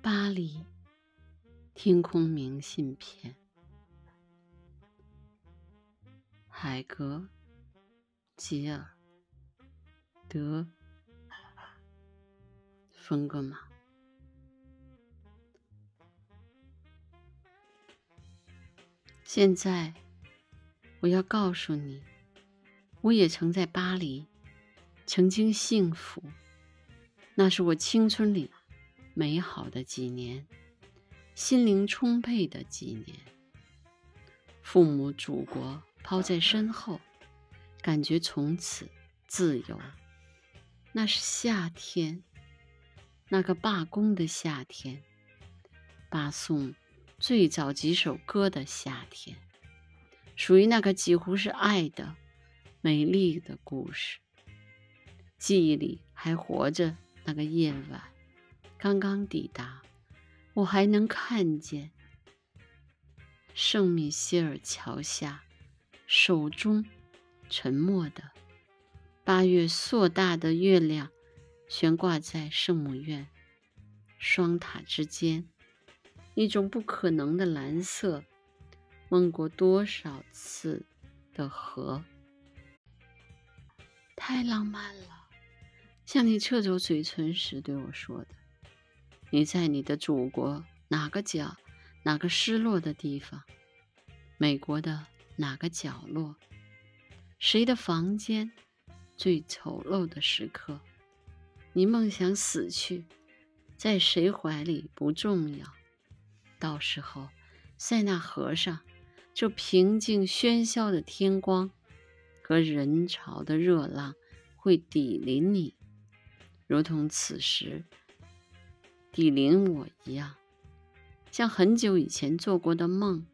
巴黎，天空明信片，海格，吉尔，德，风格玛。现在，我要告诉你，我也曾在巴黎，曾经幸福，那是我青春里。美好的几年，心灵充沛的几年，父母祖国抛在身后，感觉从此自由。那是夏天，那个罢工的夏天，罢送最早几首歌的夏天，属于那个几乎是爱的美丽的故事。记忆里还活着那个夜晚。刚刚抵达，我还能看见圣米歇尔桥下，手中沉默的八月硕大的月亮，悬挂在圣母院双塔之间，一种不可能的蓝色。梦过多少次的河，太浪漫了，像你撤走嘴唇时对我说的。你在你的祖国哪个角，哪个失落的地方？美国的哪个角落？谁的房间最丑陋的时刻？你梦想死去，在谁怀里不重要。到时候，塞纳河上，这平静喧嚣的天光和人潮的热浪会抵临你，如同此时。抵邻我一样，像很久以前做过的梦，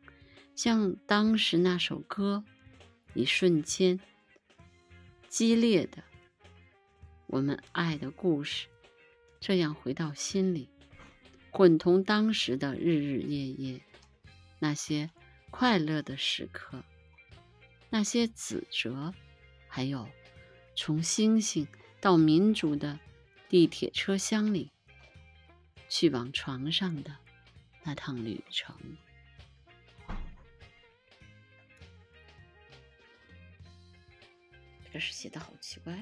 像当时那首歌，一瞬间激烈的我们爱的故事，这样回到心里，混同当时的日日夜夜，那些快乐的时刻，那些指责，还有从星星到民主的地铁车厢里。去往床上的那趟旅程，这个诗写的好奇怪。